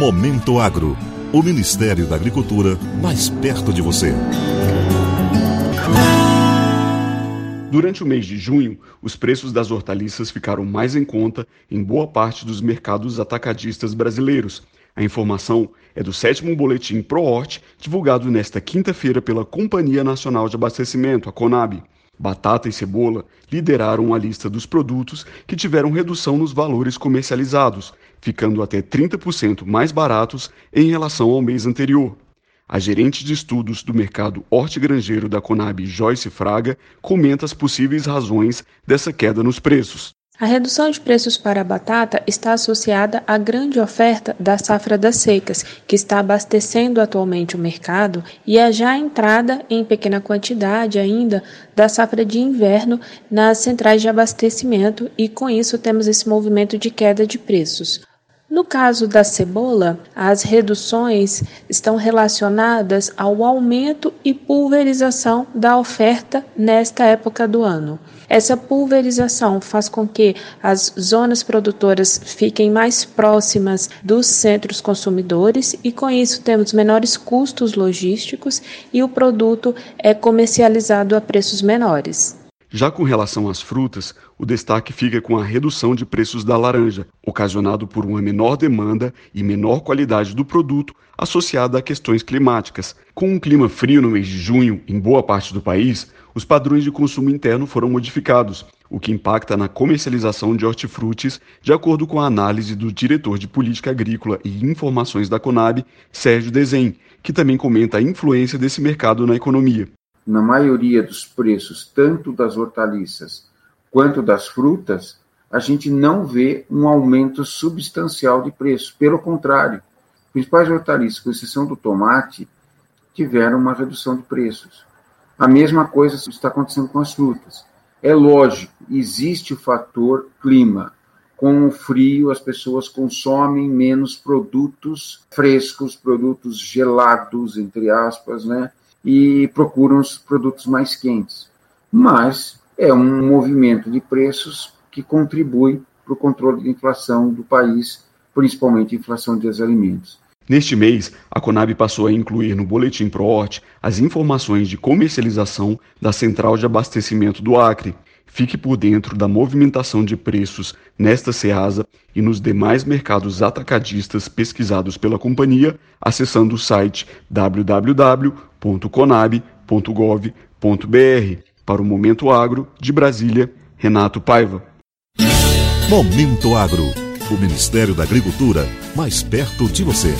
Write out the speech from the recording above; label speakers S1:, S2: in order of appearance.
S1: Momento Agro. O Ministério da Agricultura mais perto de você.
S2: Durante o mês de junho, os preços das hortaliças ficaram mais em conta em boa parte dos mercados atacadistas brasileiros. A informação é do sétimo boletim ProHort, divulgado nesta quinta-feira pela Companhia Nacional de Abastecimento, a CONAB. Batata e cebola lideraram a lista dos produtos que tiveram redução nos valores comercializados, ficando até 30% mais baratos em relação ao mês anterior. A gerente de estudos do mercado hortigranjeiro da Conab, Joyce Fraga, comenta as possíveis razões dessa queda nos preços.
S3: A redução de preços para a batata está associada à grande oferta da safra das secas, que está abastecendo atualmente o mercado, e a já entrada em pequena quantidade ainda da safra de inverno nas centrais de abastecimento, e com isso temos esse movimento de queda de preços. No caso da cebola, as reduções estão relacionadas ao aumento e pulverização da oferta nesta época do ano. Essa pulverização faz com que as zonas produtoras fiquem mais próximas dos centros consumidores e, com isso, temos menores custos logísticos e o produto é comercializado a preços menores.
S2: Já com relação às frutas, o destaque fica com a redução de preços da laranja, ocasionado por uma menor demanda e menor qualidade do produto associada a questões climáticas. Com um clima frio no mês de junho em boa parte do país, os padrões de consumo interno foram modificados, o que impacta na comercialização de hortifrutis, de acordo com a análise do diretor de Política Agrícola e Informações da Conab, Sérgio Desen, que também comenta a influência desse mercado na economia
S4: na maioria dos preços, tanto das hortaliças quanto das frutas, a gente não vê um aumento substancial de preço. Pelo contrário, principais hortaliças, com exceção do tomate, tiveram uma redução de preços. A mesma coisa está acontecendo com as frutas. É lógico, existe o fator clima. Com o frio, as pessoas consomem menos produtos frescos, produtos gelados, entre aspas, né? E procuram os produtos mais quentes. Mas é um movimento de preços que contribui para o controle da inflação do país, principalmente a inflação dos alimentos.
S2: Neste mês, a Conab passou a incluir no Boletim ProHort as informações de comercialização da Central de Abastecimento do Acre. Fique por dentro da movimentação de preços nesta Ceasa e nos demais mercados atacadistas pesquisados pela companhia, acessando o site www.conab.gov.br. Para o Momento Agro, de Brasília, Renato Paiva.
S1: Momento Agro, o Ministério da Agricultura mais perto de você.